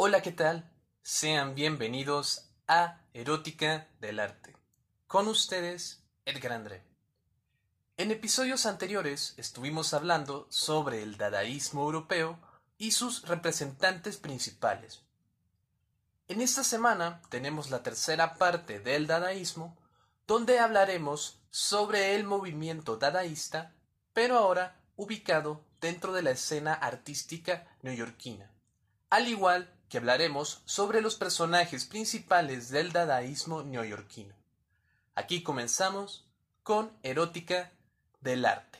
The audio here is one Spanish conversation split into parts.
Hola, ¿qué tal? Sean bienvenidos a Erótica del Arte. Con ustedes, Edgar André. En episodios anteriores estuvimos hablando sobre el dadaísmo europeo y sus representantes principales. En esta semana tenemos la tercera parte del dadaísmo, donde hablaremos sobre el movimiento dadaísta, pero ahora ubicado dentro de la escena artística neoyorquina, al igual que hablaremos sobre los personajes principales del dadaísmo neoyorquino. Aquí comenzamos con Erótica del Arte.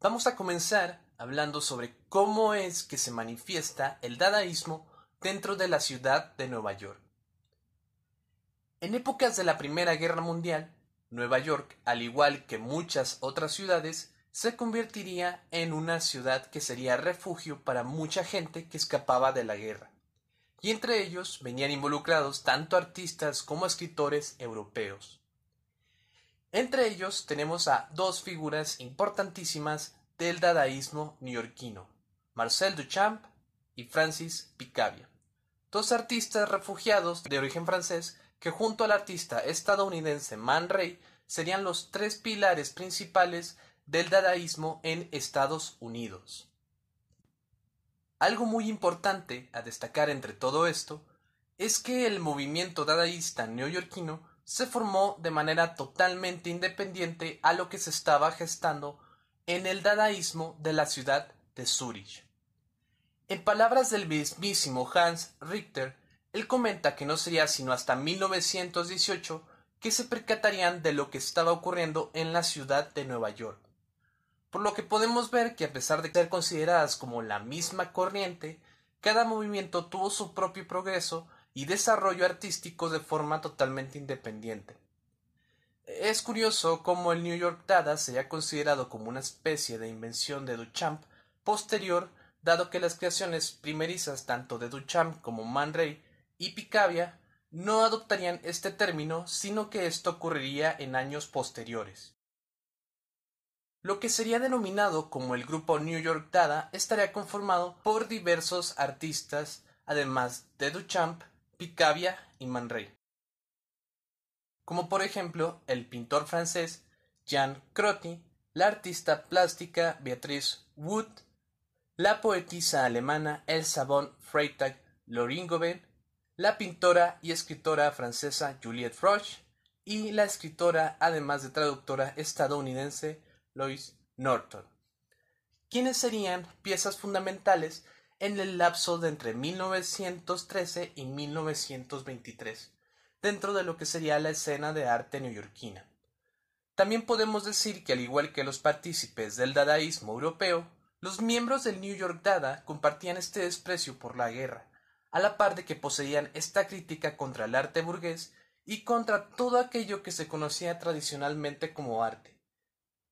Vamos a comenzar hablando sobre cómo es que se manifiesta el dadaísmo dentro de la ciudad de Nueva York. En épocas de la Primera Guerra Mundial, Nueva York, al igual que muchas otras ciudades, se convertiría en una ciudad que sería refugio para mucha gente que escapaba de la guerra. Y entre ellos venían involucrados tanto artistas como escritores europeos. Entre ellos tenemos a dos figuras importantísimas del dadaísmo neoyorquino, Marcel Duchamp y Francis Picabia, dos artistas refugiados de origen francés que junto al artista estadounidense Man Ray serían los tres pilares principales del dadaísmo en Estados Unidos. Algo muy importante a destacar entre todo esto es que el movimiento dadaísta neoyorquino se formó de manera totalmente independiente a lo que se estaba gestando en el dadaísmo de la ciudad de Zúrich. En palabras del mismísimo Hans Richter, él comenta que no sería sino hasta 1918 que se percatarían de lo que estaba ocurriendo en la ciudad de Nueva York por lo que podemos ver que a pesar de ser consideradas como la misma corriente, cada movimiento tuvo su propio progreso y desarrollo artístico de forma totalmente independiente. Es curioso cómo el New York Dada se haya considerado como una especie de invención de Duchamp posterior, dado que las creaciones primerizas tanto de Duchamp como Man Ray y Picabia no adoptarían este término, sino que esto ocurriría en años posteriores. Lo que sería denominado como el grupo New York Dada estaría conformado por diversos artistas, además de Duchamp, Picabia y Man Ray. Como por ejemplo el pintor francés Jean Crotty, la artista plástica Beatrice Wood, la poetisa alemana Elsa von Freytag Loringoven, la pintora y escritora francesa Juliette Frosch y la escritora, además de traductora estadounidense Lois Norton, quienes serían piezas fundamentales en el lapso de entre 1913 y 1923, dentro de lo que sería la escena de arte neoyorquina. También podemos decir que al igual que los partícipes del dadaísmo europeo, los miembros del New York Dada compartían este desprecio por la guerra, a la par de que poseían esta crítica contra el arte burgués y contra todo aquello que se conocía tradicionalmente como arte.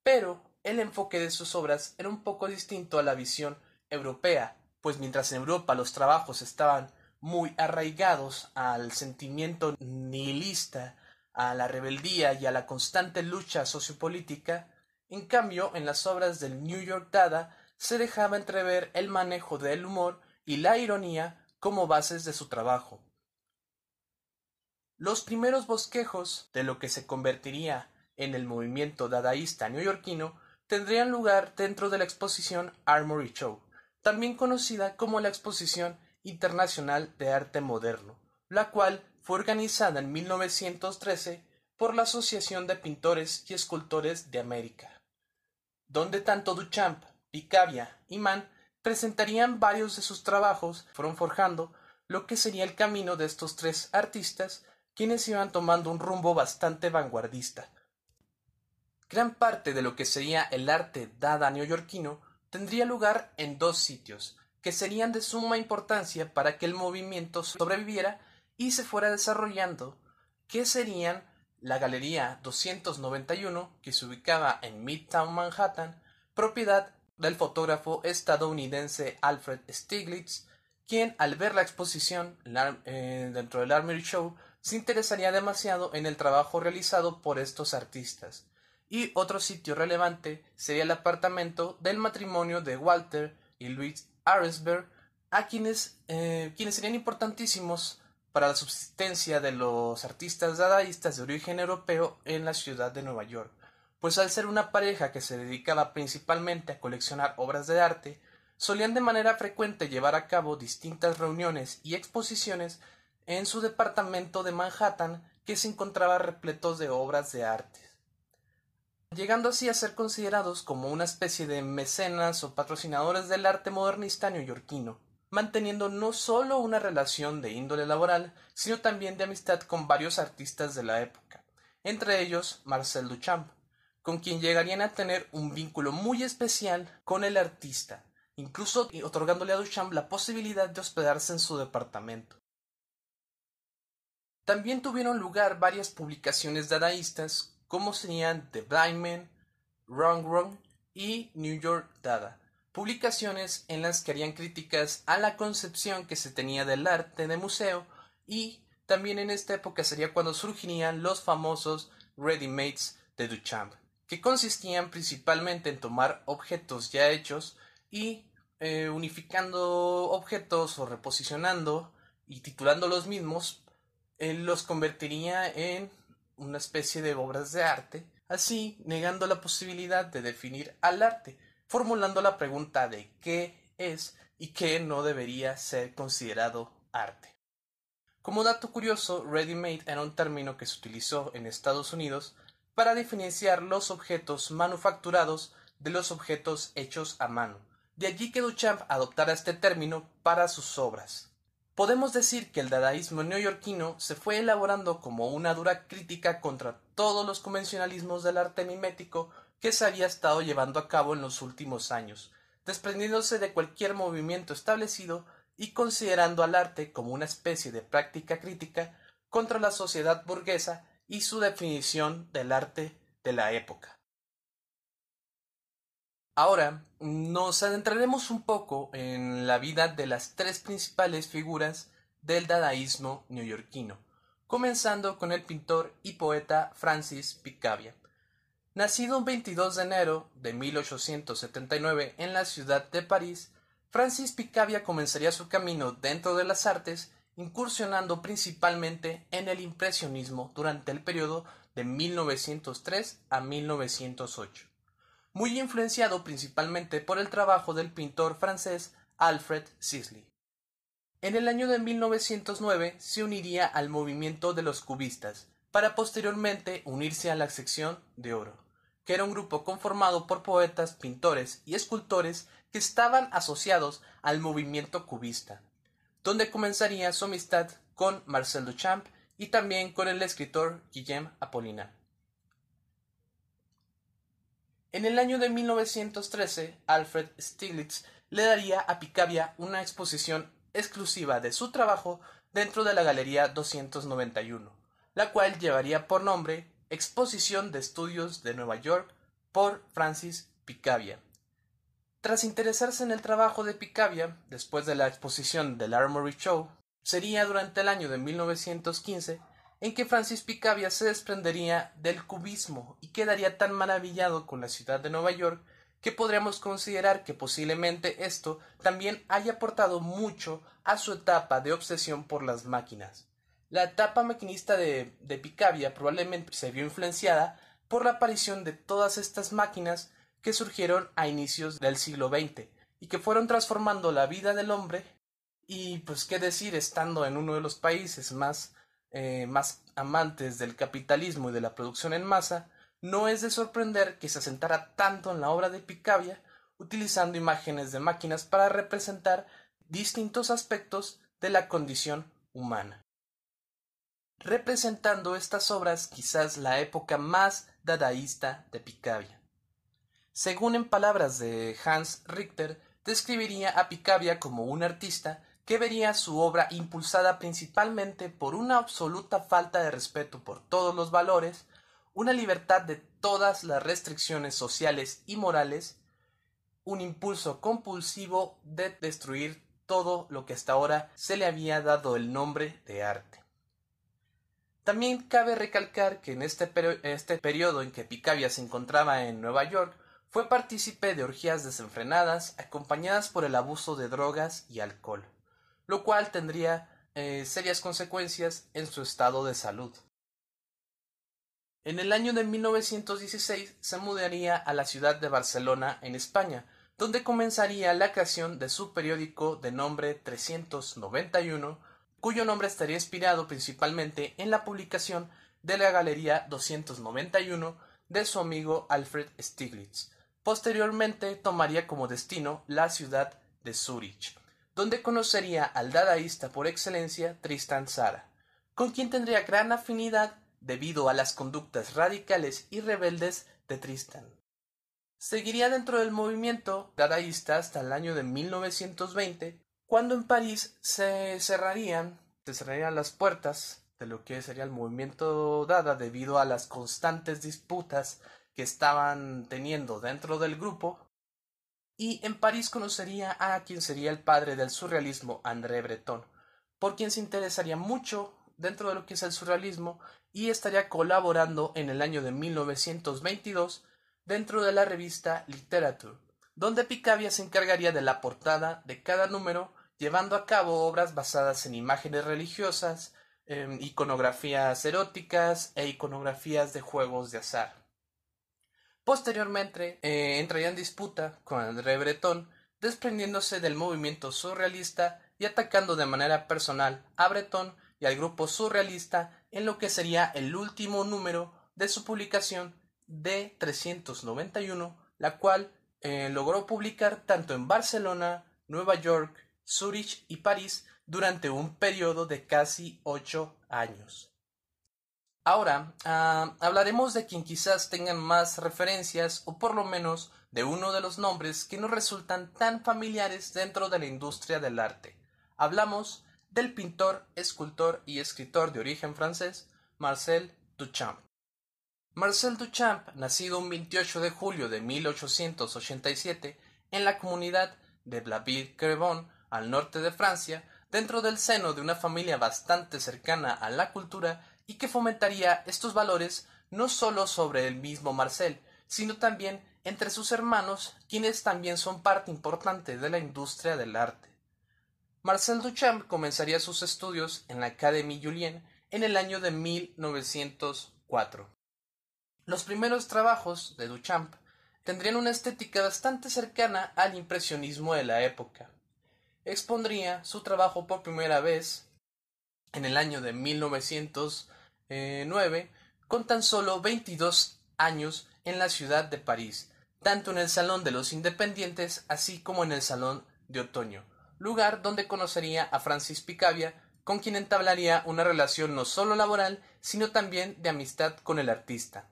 Pero el enfoque de sus obras era un poco distinto a la visión europea, pues mientras en Europa los trabajos estaban muy arraigados al sentimiento nihilista, a la rebeldía y a la constante lucha sociopolítica, en cambio en las obras del New York Dada se dejaba entrever el manejo del humor y la ironía como bases de su trabajo. Los primeros bosquejos de lo que se convertiría en el movimiento dadaísta neoyorquino tendrían lugar dentro de la exposición Armory Show, también conocida como la Exposición Internacional de Arte Moderno, la cual fue organizada en 1913 por la Asociación de Pintores y Escultores de América, donde tanto Duchamp, Picabia y Mann presentarían varios de sus trabajos, fueron forjando lo que sería el camino de estos tres artistas, quienes iban tomando un rumbo bastante vanguardista, Gran parte de lo que sería el arte dada neoyorquino tendría lugar en dos sitios, que serían de suma importancia para que el movimiento sobreviviera y se fuera desarrollando, que serían la Galería 291, que se ubicaba en Midtown Manhattan, propiedad del fotógrafo estadounidense Alfred Stieglitz, quien al ver la exposición eh, dentro del Armory Show se interesaría demasiado en el trabajo realizado por estos artistas y otro sitio relevante sería el apartamento del matrimonio de Walter y Louise Aresberg, a quienes, eh, quienes serían importantísimos para la subsistencia de los artistas dadaístas de origen europeo en la ciudad de Nueva York, pues al ser una pareja que se dedicaba principalmente a coleccionar obras de arte, solían de manera frecuente llevar a cabo distintas reuniones y exposiciones en su departamento de Manhattan que se encontraba repleto de obras de arte, llegando así a ser considerados como una especie de mecenas o patrocinadores del arte modernista neoyorquino, manteniendo no solo una relación de índole laboral, sino también de amistad con varios artistas de la época, entre ellos Marcel Duchamp, con quien llegarían a tener un vínculo muy especial con el artista, incluso otorgándole a Duchamp la posibilidad de hospedarse en su departamento. También tuvieron lugar varias publicaciones dadaístas, como serían The Blind Man, Wrong Wrong y New York Dada, publicaciones en las que harían críticas a la concepción que se tenía del arte de museo y también en esta época sería cuando surgirían los famosos ready-mates de Duchamp, que consistían principalmente en tomar objetos ya hechos y eh, unificando objetos o reposicionando y titulando los mismos, él los convertiría en una especie de obras de arte, así negando la posibilidad de definir al arte, formulando la pregunta de qué es y qué no debería ser considerado arte. Como dato curioso, ready-made era un término que se utilizó en Estados Unidos para diferenciar los objetos manufacturados de los objetos hechos a mano. De allí que Duchamp adoptara este término para sus obras. Podemos decir que el dadaísmo neoyorquino se fue elaborando como una dura crítica contra todos los convencionalismos del arte mimético que se había estado llevando a cabo en los últimos años, desprendiéndose de cualquier movimiento establecido y considerando al arte como una especie de práctica crítica contra la sociedad burguesa y su definición del arte de la época. Ahora nos adentraremos un poco en la vida de las tres principales figuras del dadaísmo neoyorquino, comenzando con el pintor y poeta Francis Picabia. Nacido un 22 de enero de 1879 en la ciudad de París, Francis Picabia comenzaría su camino dentro de las artes, incursionando principalmente en el impresionismo durante el periodo de 1903 a 1908, muy influenciado principalmente por el trabajo del pintor francés Alfred Sisley. En el año de 1909 se uniría al movimiento de los cubistas, para posteriormente unirse a la sección de oro que era un grupo conformado por poetas, pintores y escultores que estaban asociados al movimiento cubista, donde comenzaría su amistad con Marcel Duchamp y también con el escritor Guillaume Apollinaire. En el año de 1913, Alfred Stieglitz le daría a Picabia una exposición exclusiva de su trabajo dentro de la Galería 291, la cual llevaría por nombre Exposición de Estudios de Nueva York por Francis Picabia. Tras interesarse en el trabajo de Picabia, después de la exposición del Armory Show, sería durante el año de 1915 en que Francis Picabia se desprendería del cubismo y quedaría tan maravillado con la ciudad de Nueva York que podríamos considerar que posiblemente esto también haya aportado mucho a su etapa de obsesión por las máquinas. La etapa maquinista de, de Picabia probablemente se vio influenciada por la aparición de todas estas máquinas que surgieron a inicios del siglo XX y que fueron transformando la vida del hombre y pues qué decir estando en uno de los países más, eh, más amantes del capitalismo y de la producción en masa, no es de sorprender que se asentara tanto en la obra de Picabia utilizando imágenes de máquinas para representar distintos aspectos de la condición humana representando estas obras quizás la época más dadaísta de Picabia. Según en palabras de Hans Richter, describiría a Picabia como un artista que vería su obra impulsada principalmente por una absoluta falta de respeto por todos los valores, una libertad de todas las restricciones sociales y morales, un impulso compulsivo de destruir todo lo que hasta ahora se le había dado el nombre de arte. También cabe recalcar que en este, este periodo en que Picabia se encontraba en Nueva York, fue partícipe de orgías desenfrenadas acompañadas por el abuso de drogas y alcohol. Lo cual tendría eh, serias consecuencias en su estado de salud. En el año de 1916 se mudaría a la ciudad de Barcelona, en España, donde comenzaría la creación de su periódico de nombre 391, cuyo nombre estaría inspirado principalmente en la publicación de la Galería 291 de su amigo Alfred Stiglitz. Posteriormente tomaría como destino la ciudad de Zúrich, donde conocería al dadaísta por excelencia Tristan Zara, con quien tendría gran afinidad debido a las conductas radicales y rebeldes de Tristan. Seguiría dentro del movimiento dadaísta hasta el año de 1920, cuando en París se cerrarían, se cerrarían las puertas de lo que sería el movimiento dada debido a las constantes disputas que estaban teniendo dentro del grupo, y en París conocería a quien sería el padre del surrealismo, André Breton, por quien se interesaría mucho dentro de lo que es el surrealismo y estaría colaborando en el año de 1922 dentro de la revista Literature, donde Picabia se encargaría de la portada de cada número, llevando a cabo obras basadas en imágenes religiosas, iconografías eróticas e iconografías de juegos de azar. Posteriormente eh, entraría en disputa con André Breton, desprendiéndose del movimiento surrealista y atacando de manera personal a Breton y al grupo surrealista en lo que sería el último número de su publicación de 391, la cual eh, logró publicar tanto en Barcelona, Nueva York, Zurich y París durante un periodo de casi ocho años. Ahora ah, hablaremos de quien quizás tengan más referencias o por lo menos de uno de los nombres que nos resultan tan familiares dentro de la industria del arte. Hablamos del pintor, escultor y escritor de origen francés Marcel Duchamp. Marcel Duchamp, nacido un 28 de julio de 1887 en la comunidad de Blainville-Crevon, al norte de Francia, dentro del seno de una familia bastante cercana a la cultura y que fomentaría estos valores no solo sobre el mismo Marcel, sino también entre sus hermanos, quienes también son parte importante de la industria del arte. Marcel Duchamp comenzaría sus estudios en la Académie Julien en el año de 1904. Los primeros trabajos de Duchamp tendrían una estética bastante cercana al impresionismo de la época. Expondría su trabajo por primera vez en el año de 1909 con tan solo 22 años en la ciudad de París, tanto en el Salón de los Independientes así como en el Salón de Otoño, lugar donde conocería a Francis Picabia, con quien entablaría una relación no solo laboral, sino también de amistad con el artista.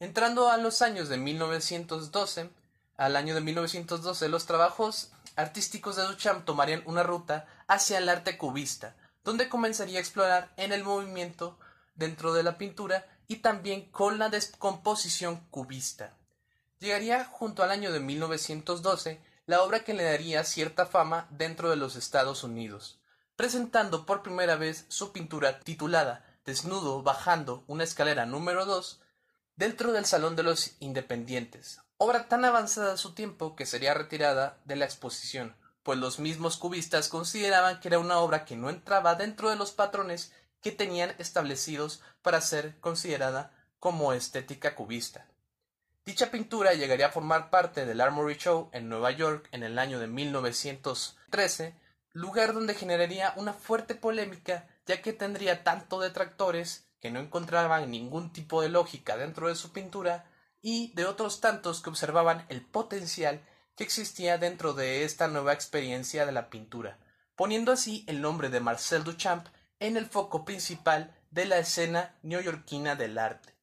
Entrando a los años de 1912, al año de 1912, los trabajos artísticos de Duchamp tomarían una ruta hacia el arte cubista, donde comenzaría a explorar en el movimiento dentro de la pintura y también con la descomposición cubista. Llegaría junto al año de 1912 la obra que le daría cierta fama dentro de los Estados Unidos, presentando por primera vez su pintura titulada Desnudo bajando una escalera número 2 dentro del Salón de los Independientes, obra tan avanzada a su tiempo que sería retirada de la exposición, pues los mismos cubistas consideraban que era una obra que no entraba dentro de los patrones que tenían establecidos para ser considerada como estética cubista. Dicha pintura llegaría a formar parte del Armory Show en Nueva York en el año de 1913, lugar donde generaría una fuerte polémica ya que tendría tanto detractores que no encontraban ningún tipo de lógica dentro de su pintura y de otros tantos que observaban el potencial que existía dentro de esta nueva experiencia de la pintura, poniendo así el nombre de Marcel Duchamp en el foco principal de la escena neoyorquina del arte.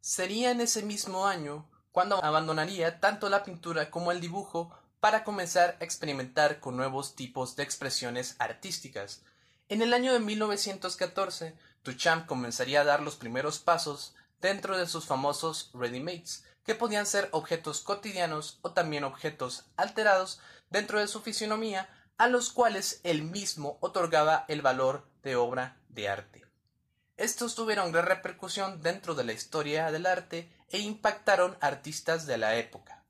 Sería en ese mismo año cuando abandonaría tanto la pintura como el dibujo para comenzar a experimentar con nuevos tipos de expresiones artísticas. En el año de 1914, Duchamp comenzaría a dar los primeros pasos dentro de sus famosos ready-mates, que podían ser objetos cotidianos o también objetos alterados dentro de su fisionomía, a los cuales él mismo otorgaba el valor de obra de arte. Estos tuvieron gran repercusión dentro de la historia del arte e impactaron artistas de la época.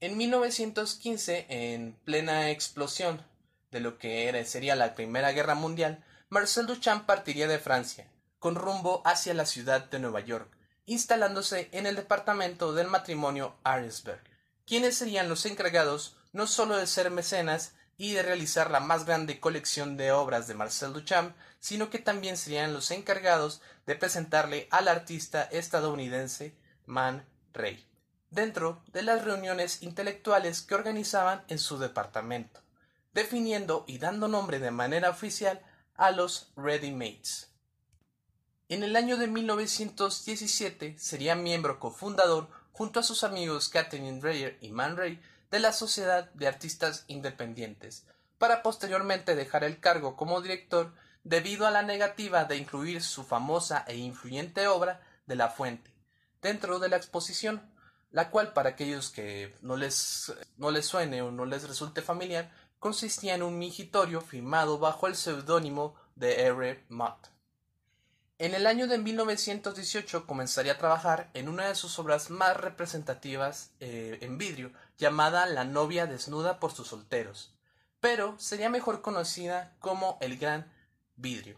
En 1915, en plena explosión de lo que sería la Primera Guerra Mundial, Marcel Duchamp partiría de Francia, con rumbo hacia la ciudad de Nueva York, instalándose en el departamento del matrimonio Aresberg, quienes serían los encargados no solo de ser mecenas y de realizar la más grande colección de obras de Marcel Duchamp, sino que también serían los encargados de presentarle al artista estadounidense Man Ray, dentro de las reuniones intelectuales que organizaban en su departamento, definiendo y dando nombre de manera oficial a los Ready Mates. En el año de 1917 sería miembro cofundador junto a sus amigos Catherine Dreyer y Man Ray de la Sociedad de Artistas Independientes, para posteriormente dejar el cargo como director debido a la negativa de incluir su famosa e influyente obra de La Fuente dentro de la exposición, la cual para aquellos que no les, no les suene o no les resulte familiar, consistía en un mingitorio firmado bajo el seudónimo de R. Mott. En el año de 1918 comenzaría a trabajar en una de sus obras más representativas eh, en vidrio, llamada La novia desnuda por sus solteros, pero sería mejor conocida como El Gran Vidrio.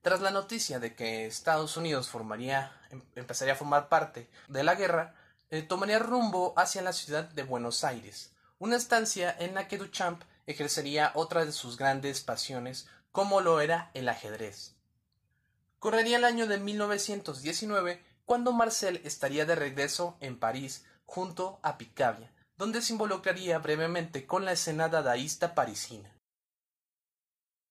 Tras la noticia de que Estados Unidos formaría, em, empezaría a formar parte de la guerra, eh, tomaría rumbo hacia la ciudad de Buenos Aires, una estancia en la que Duchamp ejercería otra de sus grandes pasiones, como lo era el ajedrez. Correría el año de 1919 cuando Marcel estaría de regreso en París junto a Picabia, donde se involucraría brevemente con la escena dadaísta parisina.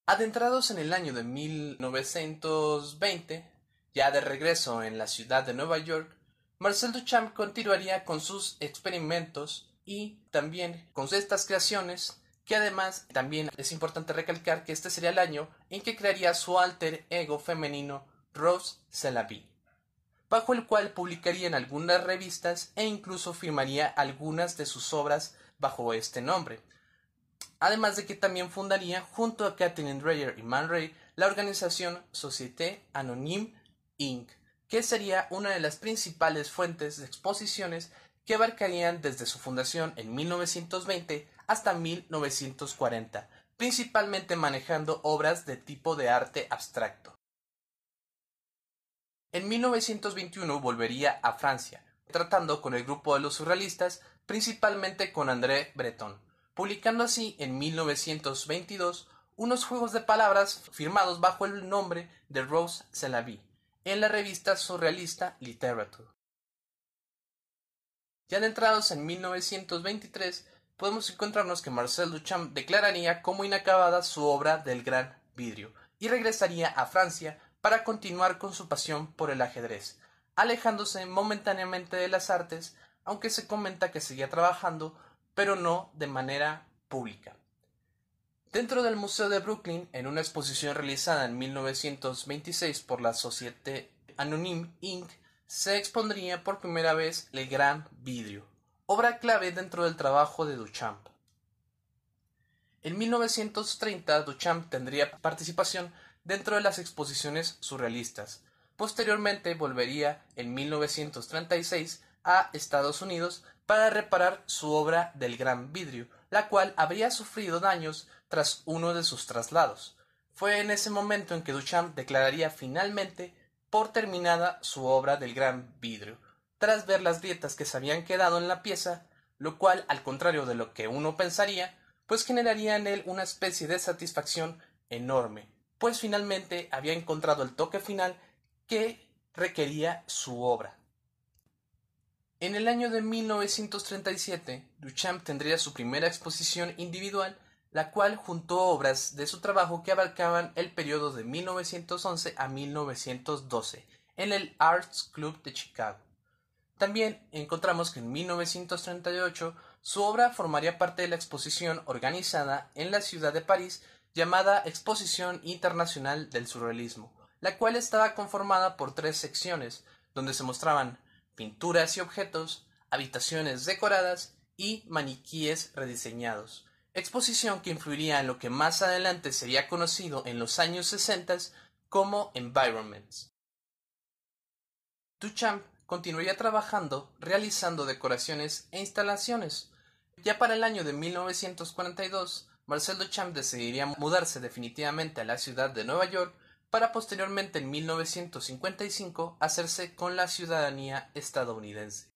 Adentrados en el año de 1920, ya de regreso en la ciudad de Nueva York, Marcel Duchamp continuaría con sus experimentos y también con estas creaciones que además también es importante recalcar que este sería el año en que crearía su alter ego femenino Rose Celavi, bajo el cual publicaría en algunas revistas e incluso firmaría algunas de sus obras bajo este nombre. Además de que también fundaría, junto a Kathleen Dreyer y Man Ray, la organización Société Anonyme Inc., que sería una de las principales fuentes de exposiciones que abarcarían desde su fundación en 1920 hasta 1940, principalmente manejando obras de tipo de arte abstracto. En 1921 volvería a Francia, tratando con el grupo de los surrealistas, principalmente con André Breton, publicando así en 1922 unos juegos de palabras firmados bajo el nombre de Rose Celavi en la revista surrealista Literature. Ya adentrados en 1923, podemos encontrarnos que Marcel Duchamp declararía como inacabada su obra del Gran Vidrio y regresaría a Francia para continuar con su pasión por el ajedrez, alejándose momentáneamente de las artes, aunque se comenta que seguía trabajando, pero no de manera pública. Dentro del Museo de Brooklyn, en una exposición realizada en 1926 por la Société Anonyme Inc., se expondría por primera vez el Gran Vidrio, obra clave dentro del trabajo de Duchamp. En 1930 Duchamp tendría participación dentro de las exposiciones surrealistas. Posteriormente volvería en 1936 a Estados Unidos para reparar su obra del Gran Vidrio, la cual habría sufrido daños tras uno de sus traslados. Fue en ese momento en que Duchamp declararía finalmente por terminada su obra del Gran Vidrio, tras ver las grietas que se habían quedado en la pieza, lo cual, al contrario de lo que uno pensaría, pues generaría en él una especie de satisfacción enorme, pues finalmente había encontrado el toque final que requería su obra. En el año de 1937, Duchamp tendría su primera exposición individual, la cual juntó obras de su trabajo que abarcaban el periodo de 1911 a 1912 en el Arts Club de Chicago. También encontramos que en 1938 su obra formaría parte de la exposición organizada en la ciudad de París llamada Exposición Internacional del Surrealismo, la cual estaba conformada por tres secciones, donde se mostraban pinturas y objetos, habitaciones decoradas y maniquíes rediseñados, exposición que influiría en lo que más adelante sería conocido en los años 60 como environments. Duchamp continuaría trabajando realizando decoraciones e instalaciones. Ya para el año de 1942, Marcel Duchamp decidiría mudarse definitivamente a la ciudad de Nueva York para posteriormente en 1955 hacerse con la ciudadanía estadounidense.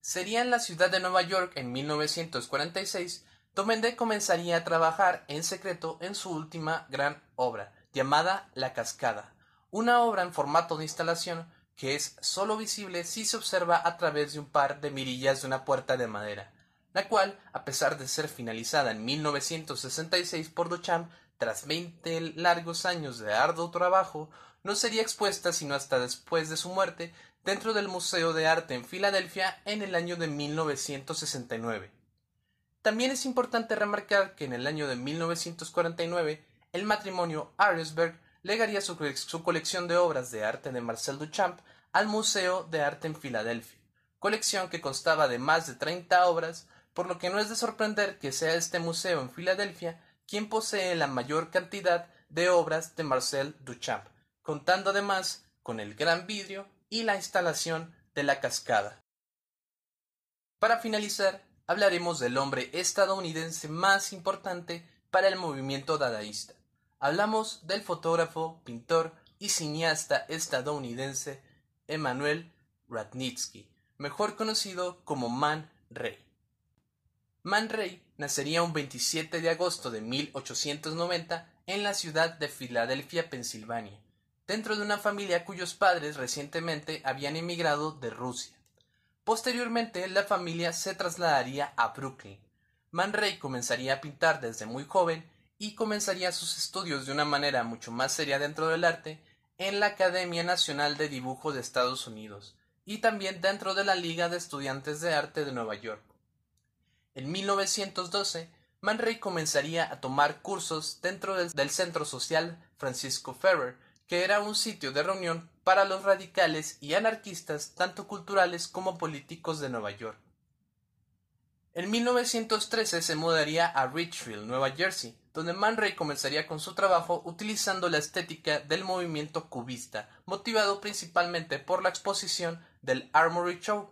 Sería en la ciudad de Nueva York en 1946 donde comenzaría a trabajar en secreto en su última gran obra, llamada La Cascada, una obra en formato de instalación que es sólo visible si se observa a través de un par de mirillas de una puerta de madera, la cual, a pesar de ser finalizada en 1966 por Duchamp, tras veinte largos años de arduo trabajo, no sería expuesta sino hasta después de su muerte dentro del Museo de Arte en Filadelfia en el año de 1969. También es importante remarcar que en el año de 1949 el matrimonio Aresberg legaría su, su, colección de obras de arte de Marcel Duchamp al Museo de Arte en Filadelfia, colección que constaba de más de 30 obras, por lo que no es de sorprender que sea este museo en Filadelfia quien posee la mayor cantidad de obras de Marcel Duchamp, contando además con el gran vidrio y la instalación de la cascada. Para finalizar, hablaremos del hombre estadounidense más importante para el movimiento dadaísta. Hablamos del fotógrafo, pintor y cineasta estadounidense Emanuel Ratnitsky, mejor conocido como Man Ray. Man Ray nacería un 27 de agosto de 1890 en la ciudad de Filadelfia, Pensilvania, dentro de una familia cuyos padres recientemente habían emigrado de Rusia. Posteriormente, la familia se trasladaría a Brooklyn. Man Ray comenzaría a pintar desde muy joven y comenzaría sus estudios de una manera mucho más seria dentro del arte en la Academia Nacional de Dibujo de Estados Unidos y también dentro de la Liga de Estudiantes de Arte de Nueva York. En 1912, Man Ray comenzaría a tomar cursos dentro del Centro Social Francisco Ferrer, que era un sitio de reunión para los radicales y anarquistas tanto culturales como políticos de Nueva York. En 1913 se mudaría a Richfield, Nueva Jersey, donde Man Ray comenzaría con su trabajo utilizando la estética del movimiento cubista, motivado principalmente por la exposición del Armory Show.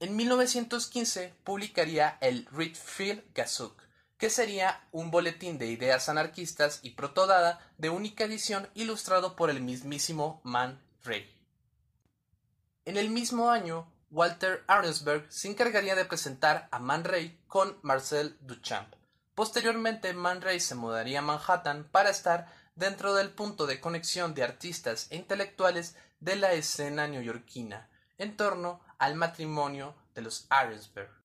En 1915 publicaría el Richfield Gazette, que sería un boletín de ideas anarquistas y protodada de única edición ilustrado por el mismísimo Man Ray. En el mismo año, Walter Arensberg se encargaría de presentar a Man Ray con Marcel Duchamp. Posteriormente, Man Ray se mudaría a Manhattan para estar dentro del punto de conexión de artistas e intelectuales de la escena neoyorquina, en torno al matrimonio de los Arensberg.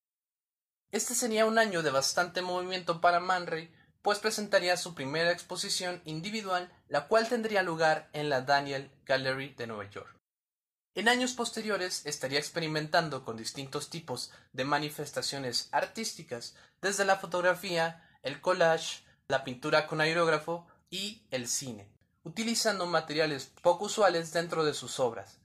Este sería un año de bastante movimiento para Man Ray, pues presentaría su primera exposición individual, la cual tendría lugar en la Daniel Gallery de Nueva York. En años posteriores estaría experimentando con distintos tipos de manifestaciones artísticas, desde la fotografía, el collage, la pintura con aerógrafo y el cine, utilizando materiales poco usuales dentro de sus obras,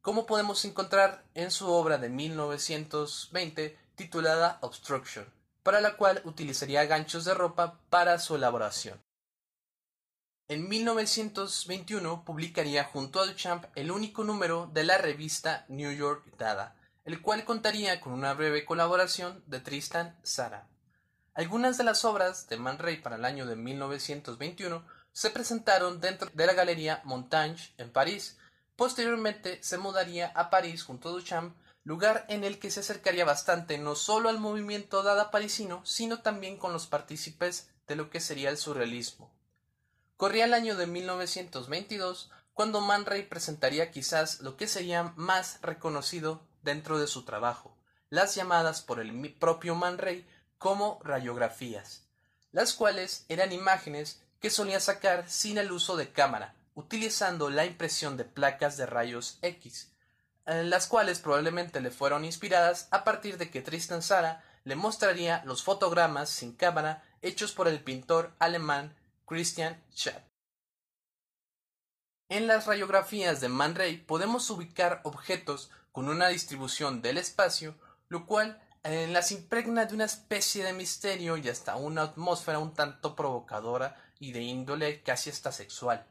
como podemos encontrar en su obra de 1920 titulada Obstruction, para la cual utilizaría ganchos de ropa para su elaboración. En 1921 publicaría junto a Duchamp el único número de la revista New York Dada, el cual contaría con una breve colaboración de Tristan Sara. Algunas de las obras de Man Ray para el año de 1921 se presentaron dentro de la Galería Montagne en París. Posteriormente se mudaría a París junto a Duchamp, lugar en el que se acercaría bastante no solo al movimiento Dada parisino, sino también con los partícipes de lo que sería el surrealismo. Corría el año de 1922 cuando Man Ray presentaría quizás lo que sería más reconocido dentro de su trabajo, las llamadas por el propio Man Ray como rayografías, las cuales eran imágenes que solía sacar sin el uso de cámara, utilizando la impresión de placas de rayos X, las cuales probablemente le fueron inspiradas a partir de que Tristan Sara le mostraría los fotogramas sin cámara hechos por el pintor alemán Christian Schad. En las radiografías de Man Ray podemos ubicar objetos con una distribución del espacio, lo cual eh, las impregna de una especie de misterio y hasta una atmósfera un tanto provocadora y de índole casi hasta sexual.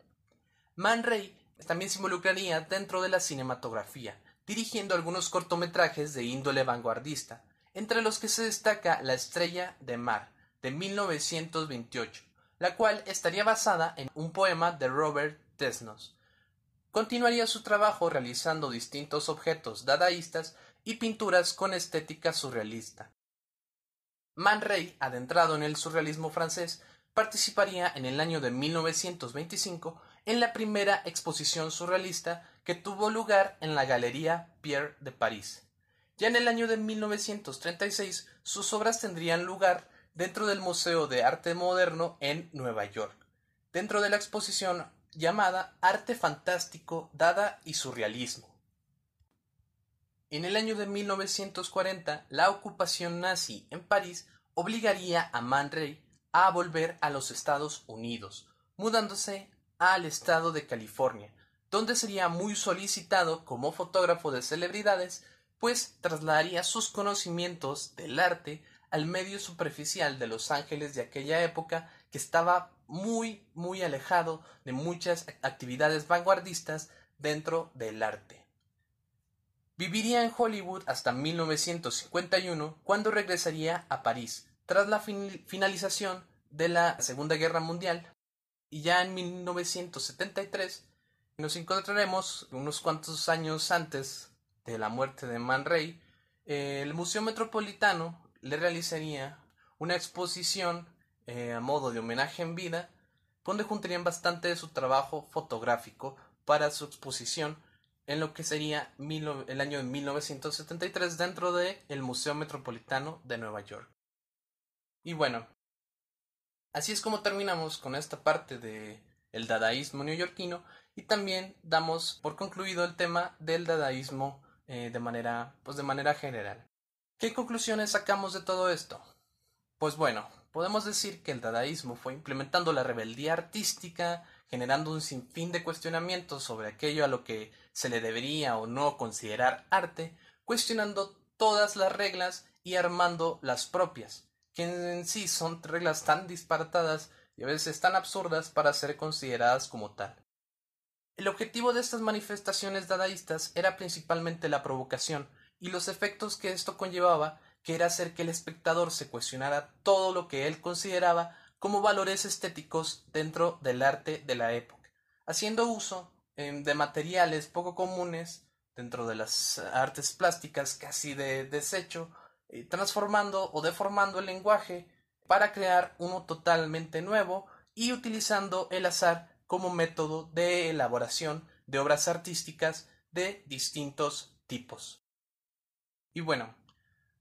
Man Ray también se involucraría dentro de la cinematografía, dirigiendo algunos cortometrajes de índole vanguardista, entre los que se destaca La estrella de mar, de 1928, la cual estaría basada en un poema de Robert Desnos. Continuaría su trabajo realizando distintos objetos dadaístas y pinturas con estética surrealista. Man Ray, adentrado en el surrealismo francés, participaría en el año de 1925 en la primera exposición surrealista que tuvo lugar en la Galería Pierre de París. Ya en el año de 1936 sus obras tendrían lugar dentro del Museo de Arte Moderno en Nueva York, dentro de la exposición llamada Arte Fantástico, Dada y Surrealismo. En el año de 1940, la ocupación nazi en París obligaría a Man Ray a volver a los Estados Unidos, mudándose al estado de California, donde sería muy solicitado como fotógrafo de celebridades, pues trasladaría sus conocimientos del arte al medio superficial de Los Ángeles de aquella época que estaba muy, muy alejado de muchas actividades vanguardistas dentro del arte. Viviría en Hollywood hasta 1951, cuando regresaría a París, tras la finalización de la Segunda Guerra Mundial, y ya en 1973 nos encontraremos unos cuantos años antes de la muerte de Man Ray, el Museo Metropolitano le realizaría una exposición eh, a modo de homenaje en vida, donde juntarían bastante de su trabajo fotográfico para su exposición en lo que sería el año de 1973 dentro del el Museo Metropolitano de Nueva York. Y bueno, así es como terminamos con esta parte de dadaísmo neoyorquino y también damos por concluido el tema del dadaísmo eh, de manera pues de manera general. ¿Qué conclusiones sacamos de todo esto? Pues bueno, podemos decir que el dadaísmo fue implementando la rebeldía artística, generando un sinfín de cuestionamientos sobre aquello a lo que se le debería o no considerar arte, cuestionando todas las reglas y armando las propias, que en sí son reglas tan disparatadas y a veces tan absurdas para ser consideradas como tal. El objetivo de estas manifestaciones dadaístas era principalmente la provocación, y los efectos que esto conllevaba, que era hacer que el espectador se cuestionara todo lo que él consideraba como valores estéticos dentro del arte de la época, haciendo uso em, de materiales poco comunes dentro de las artes plásticas casi de desecho, eh, transformando o deformando el lenguaje para crear uno totalmente nuevo y utilizando el azar como método de elaboración de obras artísticas de distintos tipos. Y bueno,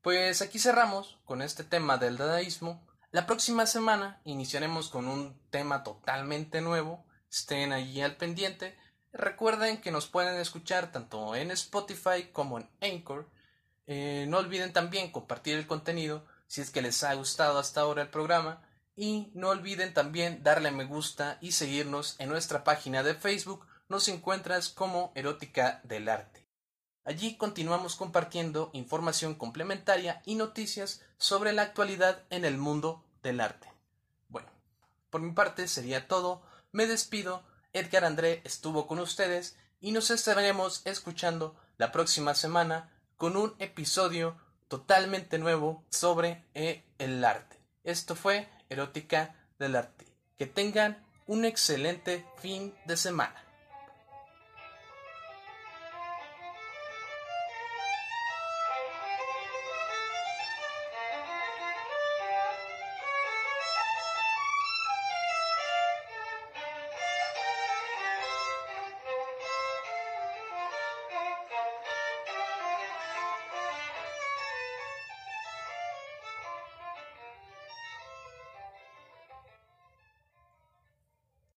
pues aquí cerramos con este tema del dadaísmo. La próxima semana iniciaremos con un tema totalmente nuevo. Estén allí al pendiente. Recuerden que nos pueden escuchar tanto en Spotify como en Anchor. Eh, no olviden también compartir el contenido si es que les ha gustado hasta ahora el programa. Y no olviden también darle me gusta y seguirnos en nuestra página de Facebook. Nos encuentras como Erótica del Arte. Allí continuamos compartiendo información complementaria y noticias sobre la actualidad en el mundo del arte. Bueno, por mi parte sería todo. Me despido. Edgar André estuvo con ustedes y nos estaremos escuchando la próxima semana con un episodio totalmente nuevo sobre el arte. Esto fue Erótica del Arte. Que tengan un excelente fin de semana.